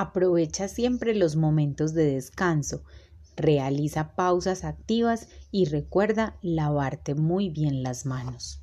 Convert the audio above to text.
Aprovecha siempre los momentos de descanso. Realiza pausas activas y recuerda lavarte muy bien las manos.